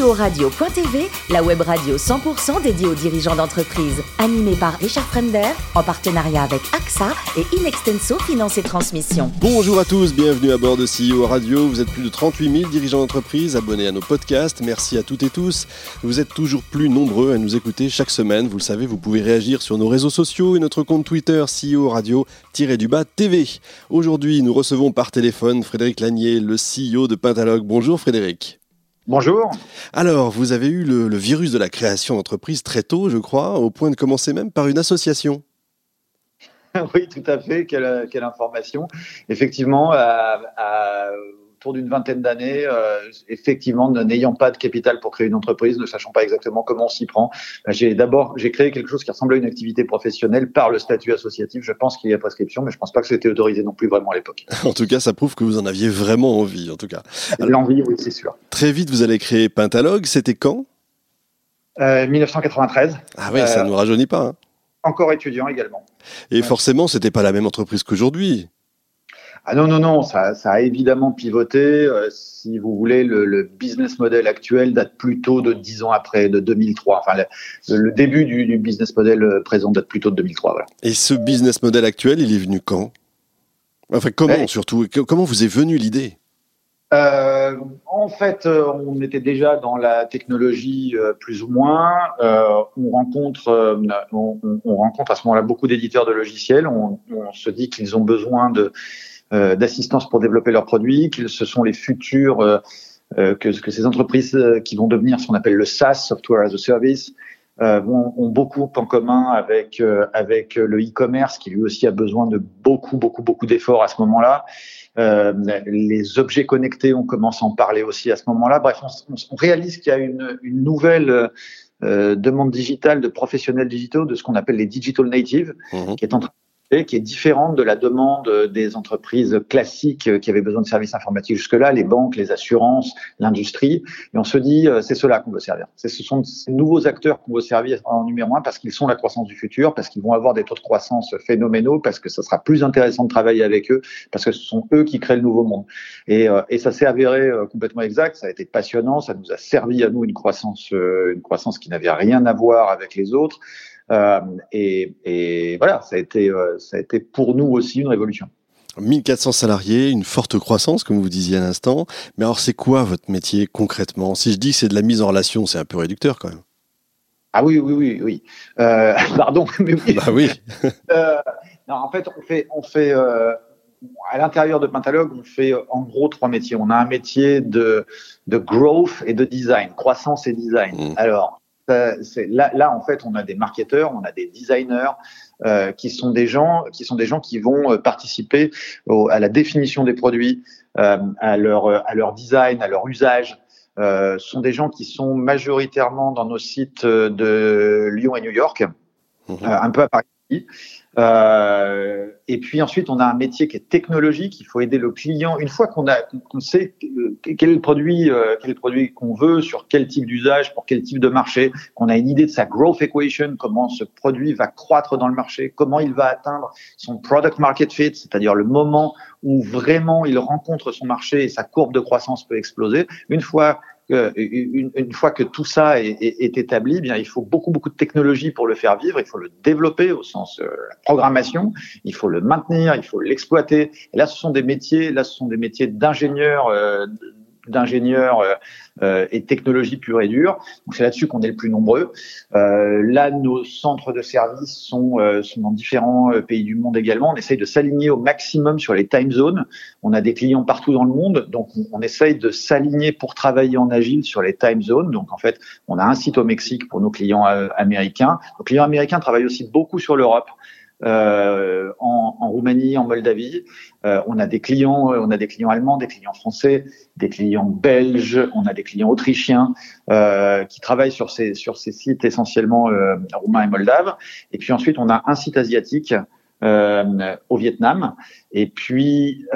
CEO-radio.tv, la web radio 100% dédiée aux dirigeants d'entreprise. Animée par Richard Fremder, en partenariat avec AXA et Inextenso Finance et Transmission. Bonjour à tous, bienvenue à bord de CEO Radio. Vous êtes plus de 38 000 dirigeants d'entreprise abonnés à nos podcasts. Merci à toutes et tous. Vous êtes toujours plus nombreux à nous écouter chaque semaine. Vous le savez, vous pouvez réagir sur nos réseaux sociaux et notre compte Twitter CEO Radio-du-bas TV. Aujourd'hui, nous recevons par téléphone Frédéric Lanier, le CEO de Pentalogue. Bonjour Frédéric. Bonjour. Alors, vous avez eu le, virus de la création d'entreprise très tôt, je crois, au point de commencer même par une association. oui, tout à fait. Quelle, information. Effectivement, à, autour d'une vingtaine d'années, euh, effectivement, n'ayant pas de capital pour créer une entreprise, ne sachant pas exactement comment on s'y prend, ben, j'ai d'abord j'ai créé quelque chose qui ressemblait à une activité professionnelle par le statut associatif. Je pense qu'il y a prescription, mais je pense pas que c'était autorisé non plus vraiment à l'époque. en tout cas, ça prouve que vous en aviez vraiment envie, en tout cas. L'envie, oui, c'est sûr. Très vite, vous allez créer Pentalogue. C'était quand? 1993. Euh, ah oui, ça ne euh, nous rajeunit pas. Hein. Encore étudiant également. Et forcément, c'était pas la même entreprise qu'aujourd'hui. Ah non, non, non, ça, ça a évidemment pivoté. Euh, si vous voulez, le, le, business model actuel date plutôt de 10 ans après, de 2003. Enfin, le, le début du, du, business model euh, présent date plutôt de 2003. Voilà. Et ce business model actuel, il est venu quand? Enfin, comment surtout Comment vous est venue l'idée? Euh, en fait, on était déjà dans la technologie plus ou moins. Euh, on rencontre, on, on, rencontre à ce moment-là beaucoup d'éditeurs de logiciels. On, on se dit qu'ils ont besoin de d'assistance pour développer leurs produits, que ce sont les futurs, euh, euh, que, que, ces entreprises qui vont devenir ce qu'on appelle le SaaS, Software as a Service, vont, ont beaucoup en commun avec avec le e-commerce qui lui aussi a besoin de beaucoup beaucoup beaucoup d'efforts à ce moment-là. Euh, les objets connectés, on commence à en parler aussi à ce moment-là. Bref, on, on réalise qu'il y a une, une nouvelle euh, demande digitale de professionnels digitaux, de ce qu'on appelle les digital natives, mmh. qui est en train qui est différente de la demande des entreprises classiques qui avaient besoin de services informatiques jusque-là, les banques, les assurances, l'industrie. Et on se dit, euh, c'est cela qu'on veut servir. Ce sont ces nouveaux acteurs qu'on veut servir en numéro un parce qu'ils sont la croissance du futur, parce qu'ils vont avoir des taux de croissance phénoménaux, parce que ça sera plus intéressant de travailler avec eux, parce que ce sont eux qui créent le nouveau monde. Et, euh, et ça s'est avéré euh, complètement exact. Ça a été passionnant. Ça nous a servi à nous une croissance, une croissance qui n'avait rien à voir avec les autres. Euh, et, et, voilà, ça a, été, euh, ça a été pour nous aussi une révolution. 1400 salariés, une forte croissance, comme vous disiez à l'instant. Mais alors, c'est quoi votre métier concrètement? Si je dis que c'est de la mise en relation, c'est un peu réducteur quand même. Ah oui, oui, oui, oui. Euh, pardon, mais oui. Bah oui. euh, non, en fait, on fait, on fait euh, à l'intérieur de Pentalogue, on fait en gros trois métiers. On a un métier de, de growth et de design, croissance et design. Mmh. Alors, là, là, en fait, on a des marketeurs, on a des designers euh, qui sont des gens qui sont des gens qui vont euh, participer à la définition des produits, euh, à leur à leur design, à leur usage. Euh, sont des gens qui sont majoritairement dans nos sites de Lyon et New York, mmh. un peu à Paris. Euh, et puis ensuite, on a un métier qui est technologique. Il faut aider le client. Une fois qu'on a, qu'on sait quel est le produit, euh, quel produit qu'on veut, sur quel type d'usage, pour quel type de marché, qu'on a une idée de sa growth equation, comment ce produit va croître dans le marché, comment il va atteindre son product market fit, c'est-à-dire le moment où vraiment il rencontre son marché et sa courbe de croissance peut exploser. Une fois une, fois que tout ça est, établi, eh bien il faut beaucoup beaucoup de technologie pour le faire vivre. Il faut le développer au sens euh, la programmation. Il faut le maintenir, il faut l'exploiter. Là, ce sont des métiers. Là, ce sont des métiers d'ingénieurs, euh, d'ingénieurs euh, euh, et technologie pure et dure. Donc c'est là-dessus qu'on est le plus nombreux. Euh, là, nos centres de service sont, sont dans différents pays du monde également. On essaye de s'aligner au maximum sur les time zones. On a des clients partout dans le monde, donc on, essaye de s'aligner pour travailler en agile sur les time zones. Donc en fait, on a un site au Mexique pour nos clients américains. Nos clients américains travaillent aussi beaucoup sur l'Europe. Roumanie, en Moldavie. Euh, on a des clients, euh, on a des clients allemands, des clients français, des clients belges, on a des clients autrichiens euh, qui travaillent sur ces sur ces sites essentiellement euh, roumains et moldaves. Et puis ensuite, on a un site asiatique. au Vietnam et puis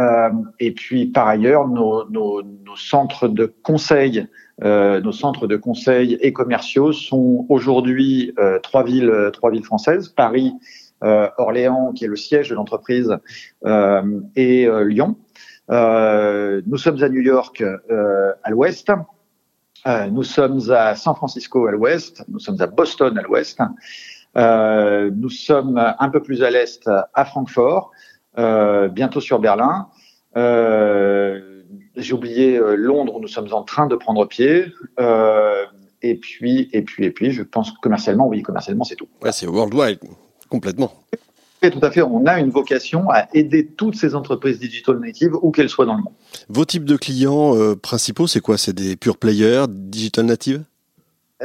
et puis par ailleurs nos, centres de conseil nos centres de conseil et commerciaux sont aujourd'hui trois villes, trois villes françaises Paris, Orléans, qui est le siège de l'entreprise, euh, et euh, Lyon. nous sommes à New York, à l'ouest. nous sommes à San Francisco à l'ouest, nous sommes à Boston à l'ouest, euh, nous sommes un peu plus à l'est à Francfort, euh, bientôt sur Berlin. Euh, j'ai oublié Londres où nous sommes en train de prendre pied. et puis, et puis, et puis, je pense commercialement, oui, commercialement, c'est tout. Ouais, c'est worldwide, complètement. tout à fait. On a une vocation à aider toutes ces entreprises digital natives, où qu'elles soient dans le monde. Vos types de clients principaux, c'est quoi? C'est des pure players digital natives?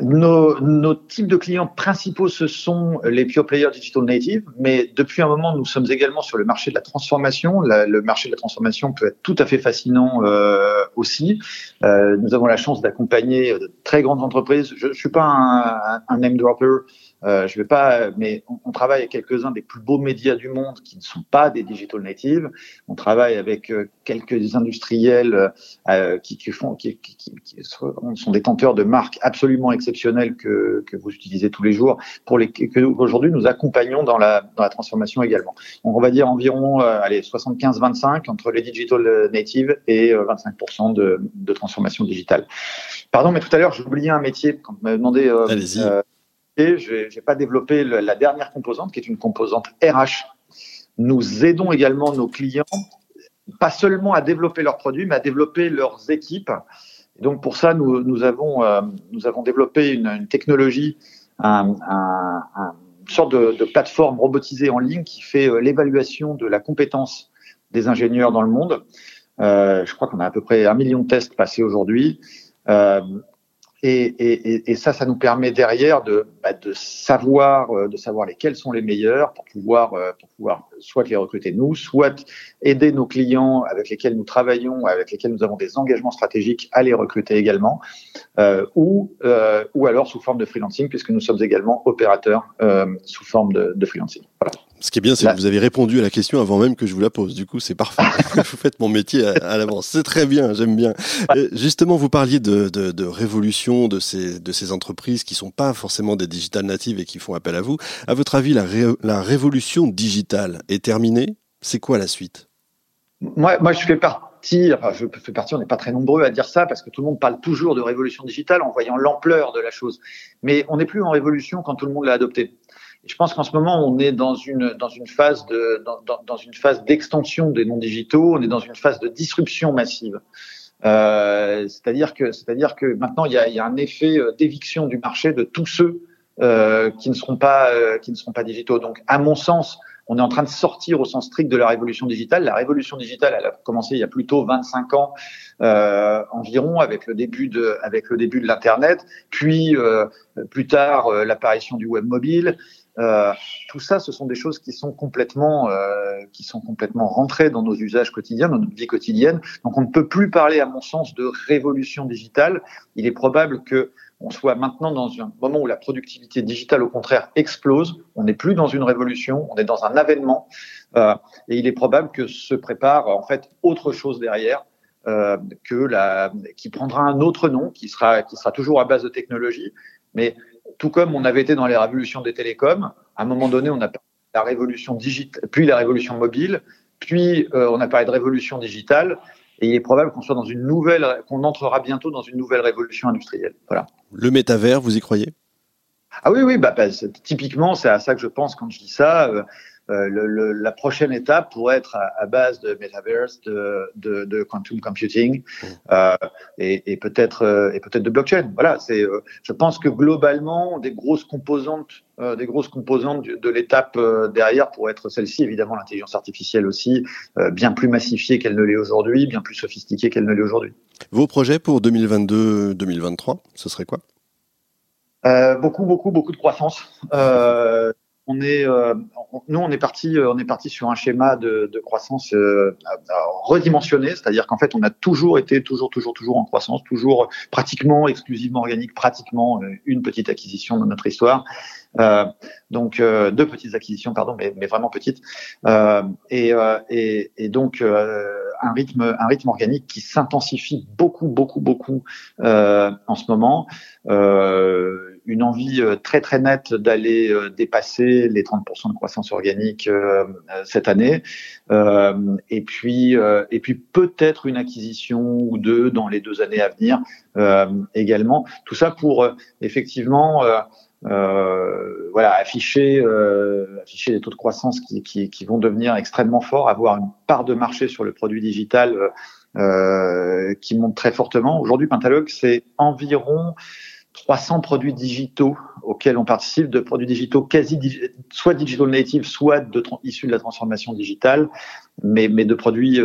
Nos, nos, types de clients principaux, ce sont les pure players digital native, mais depuis un moment, nous sommes également sur le marché de la transformation. le marché de la transformation peut être tout à fait fascinant euh, aussi. Euh, nous avons la chance d'accompagner de très grandes entreprises. Je ne suis pas un, un name dropper, euh, je vais pas, mais on, travaille avec quelques-uns des plus beaux médias du monde qui ne sont pas des digital natives. On travaille avec euh, quelques industriels euh, qui, qui, font, qui, qui, qui, sont détenteurs de marques absolument exceptionnelles que, que vous utilisez tous les jours, pour les que aujourd'hui nous accompagnons dans la, dans la transformation également. Donc on va dire environ, euh, allez, 75-25 entre les digital natives et 25% de, de transformation digitale. Pardon, mais tout à l'heure j'ai oublié un métier quand vous m'avez demandé. Allez-y je n'ai pas développé la dernière composante, qui est une composante RH. Nous aidons également nos clients, pas seulement à développer leurs produits, mais à développer leurs équipes. Et donc pour ça, nous, euh, avons développé une, technologie, un, un, un, une sorte de, plateforme robotisée en ligne qui fait euh, l'évaluation de la compétence des ingénieurs dans le monde. Euh, je crois qu'on a à peu près un million de tests passés aujourd'hui. Et, et, et, ça, ça nous permet derrière de, bah, de savoir, euh, de savoir lesquels sont les meilleurs pour pouvoir, euh, pour pouvoir soit les recruter nous, soit aider nos clients avec lesquels nous travaillons, avec lesquels nous avons des engagements stratégiques à les recruter également, euh, ou, euh, ou alors sous forme de freelancing, puisque nous sommes également opérateurs sous forme de, de freelancing. Voilà. Ce qui est bien, c'est que vous avez répondu à la question avant même que je vous la pose. Du coup, c'est parfait. vous faites mon métier à, à l'avance. C'est très bien, j'aime bien. Euh, justement, vous parliez de, de, de, révolution de ces, de ces entreprises qui sont pas forcément des digital natives et qui font appel à vous. À votre avis, la, ré, la révolution digitale est terminée? C'est quoi la suite? Moi, moi, je fais partie, enfin, je fais partie, on n'est pas très nombreux à dire ça parce que tout le monde parle toujours de révolution digitale en voyant l'ampleur de la chose. Mais on n'est plus en révolution quand tout le monde l'a je pense qu'en ce moment, on est dans une, dans une phase de, dans, dans une phase d'extension des non digitaux. On est dans une phase de disruption massive. Euh, c'est-à-dire que, c'est-à-dire que maintenant, il y a, y a un effet euh, d'éviction du marché de tous ceux euh, qui ne seront pas, euh, qui ne seront pas digitaux. Donc, à mon sens, on est en train de sortir au sens strict de la révolution digitale. La révolution digitale, elle a commencé il y a plutôt 25 ans euh, environ, avec le début de, avec le début de l'internet, puis euh, plus tard euh, l'apparition du web mobile, euh, tout ça, ce sont des choses qui sont complètement, euh, qui sont complètement rentrées dans nos usages quotidiens, dans notre vie quotidienne. Donc, on ne peut plus parler, à mon sens, de révolution digitale. Il est probable que on soit maintenant dans un moment où la productivité digitale, au contraire, explose. On n'est plus dans une révolution, on est dans un avènement, euh, et il est probable que se prépare en fait autre chose derrière. Euh, que la, qui prendra un autre nom, qui sera, qui sera toujours à base de technologie, mais tout comme on avait été dans les révolutions des télécoms, à un moment donné, on a la révolution digitale, puis la révolution mobile, puis euh, on a parlé de révolution digitale, et il est probable qu'on soit dans une nouvelle, qu'on entrera bientôt dans une nouvelle révolution industrielle. Voilà. Le métavers, vous y croyez? Ah oui, oui, bah, bah typiquement, c'est à ça que je pense quand je dis ça. Euh, le, le, la prochaine étape pourrait être à, à base de metaverse, de, de, de quantum computing mmh. euh, et, et peut-être euh, et peut-être de blockchain. Voilà, c'est. Euh, je pense que globalement, des grosses composantes, euh, des grosses composantes de, de l'étape derrière pourraient être celle-ci. Évidemment, l'intelligence artificielle aussi, bien plus massifiée qu'elle ne l'est aujourd'hui, bien plus sophistiquée qu'elle ne l'est aujourd'hui. Vos projets pour 2022-2023, ce serait quoi? Beaucoup, beaucoup, beaucoup de croissance. Euh, on est, euh, nous, on est parti, euh, on est parti sur un schéma de, de croissance euh, redimensionné, c'est-à-dire qu'en fait, on a toujours été, toujours, toujours, toujours en croissance, toujours pratiquement exclusivement organique, pratiquement euh, une petite acquisition dans notre histoire. Euh, donc euh, deux petites acquisitions, pardon, mais, mais vraiment petites. Et, et, et, donc un rythme, un rythme organique qui s'intensifie beaucoup, beaucoup, beaucoup en ce moment. une envie très très nette d'aller dépasser les 30% de croissance organique cette année, et puis et puis peut-être une acquisition ou deux dans les deux années à venir également. Tout ça pour effectivement euh, voilà, afficher, euh, afficher des taux de croissance qui, qui, qui, vont devenir extrêmement forts, avoir une part de marché sur le produit digital euh, qui monte très fortement. Aujourd'hui, Pentalog, c'est environ 300 produits digitaux auxquels on participe, de produits digitaux quasi soit digital native, soit de, issus de la transformation digitale, mais, mais de produits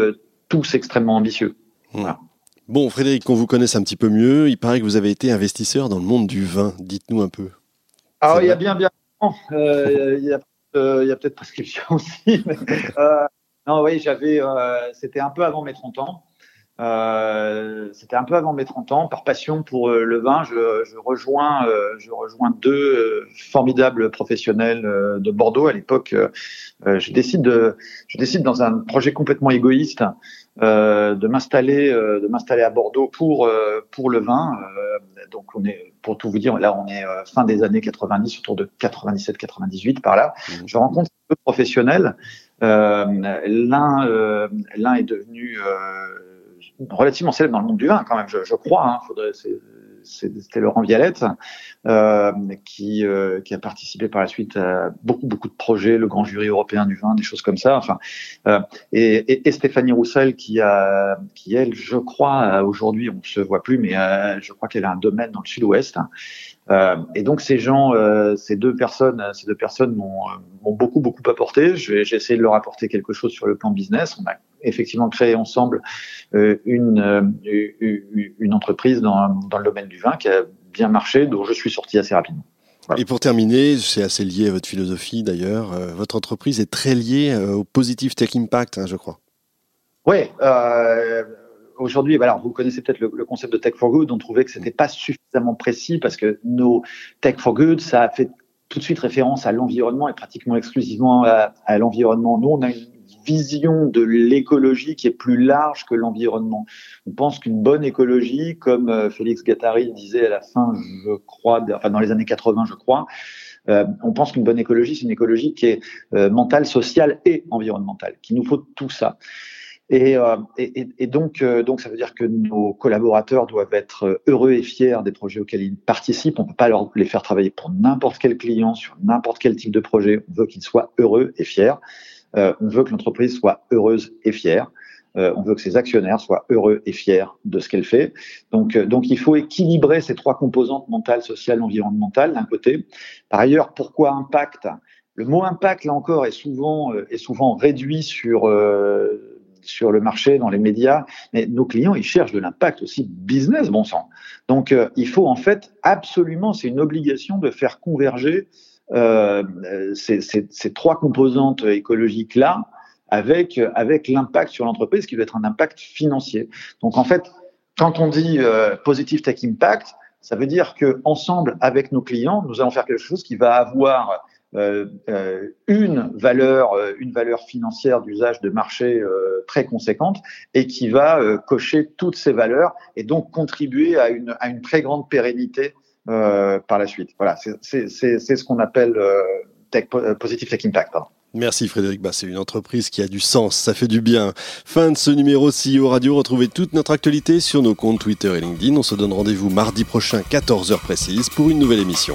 tous extrêmement ambitieux. Voilà. Bon, Frédéric, qu'on vous connaisse un petit peu mieux, il paraît que vous avez été investisseur dans le monde du vin. Dites-nous un peu. Ah, il y a bien, bien. Euh, il y a, euh, a peut-être prescription aussi. Mais, euh, non, oui, j'avais. Euh, c'était un peu avant mes 30 ans. Euh, c'était un peu avant mes 30 ans. Par passion pour le vin, je, je rejoins, je rejoins deux formidables professionnels de Bordeaux. À l'époque, je décide de, je décide dans un projet complètement égoïste euh, de m'installer euh, de m'installer à Bordeaux pour euh, pour le vin. donc on est pour tout vous dire là on est fin des années 90 autour de 97 98 par là. Mmh. Je rencontre deux professionnels. l'un l'un est devenu relativement célèbre dans le monde du vin quand même, je, je crois. Hein, faudrait, c'était Laurent Vialette, euh, qui, euh, qui a participé par la suite à beaucoup, beaucoup de projets, le grand jury européen du vin, des choses comme ça. Enfin, euh, et, et, Stéphanie Roussel, qui, a, qui elle, je crois, aujourd'hui, on se voit plus, mais je crois qu'elle a un domaine dans le sud-ouest. Euh, et donc ces gens, euh, ces deux personnes, ces deux personnes m'ont beaucoup beaucoup apporté. J'ai essayé de leur apporter quelque chose sur le plan business. On a effectivement créé ensemble euh, une, une entreprise dans, dans le domaine du vin qui a bien marché, dont je suis sorti assez rapidement. Et pour terminer, c'est assez lié à votre philosophie d'ailleurs. votre entreprise est très liée au Positive Tech Impact, hein, je crois. Oui. Euh, aujourd'hui, alors vous connaissez peut-être le, concept de Tech for Good. On trouvait que c'était pas suffisamment précis parce que nos Tech for Good, ça a fait tout de suite référence à l'environnement et pratiquement exclusivement à, l'environnement. Nous, on a une vision de l'écologie qui est plus large que l'environnement. On pense qu'une bonne écologie, comme euh, Félix Gattari disait à la fin, je crois, enfin dans les années 80, je crois, euh, on pense qu'une bonne écologie, c'est une écologie qui est euh, mentale, sociale et environnementale, qu'il nous faut tout ça. Et, euh, et, et donc, euh, donc, ça veut dire que nos collaborateurs doivent être heureux et fiers des projets auxquels ils participent. On peut pas leur, les faire travailler pour n'importe quel client sur n'importe quel type de projet. On veut qu'ils soient heureux et fiers. Euh, on veut que l'entreprise soit heureuse et fière. Euh, on veut que ses actionnaires soient heureux et fiers de ce qu'elle fait. Donc, euh, donc, il faut équilibrer ces trois composantes mentales, sociales, environnementales d'un côté. Par ailleurs, pourquoi impact? Le mot impact, là encore, est souvent, est souvent réduit sur sur le marché, dans les médias, mais nos clients, ils cherchent de l'impact aussi business, bon sang. Donc, euh, il faut en fait absolument, c'est une obligation de faire converger euh, ces, ces, ces, trois composantes écologiques-là avec, avec l'impact sur l'entreprise qui doit être un impact financier. Donc, en fait, quand on dit euh, Positive Tech Impact, ça veut dire que ensemble avec nos clients, nous allons faire quelque chose qui va avoir euh, euh, une valeur, euh, une valeur financière d'usage de marché très conséquente et qui va cocher toutes ces valeurs et donc contribuer à une, très grande pérennité par la suite. Voilà, c'est ce qu'on appelle tech, positive tech impact. Merci Frédéric c'est une entreprise qui a du sens, ça fait du bien. Fin de ce numéro CEO Radio, retrouvez toute notre actualité sur nos comptes Twitter et LinkedIn. On se donne rendez-vous mardi prochain, 14h précise, pour une nouvelle émission.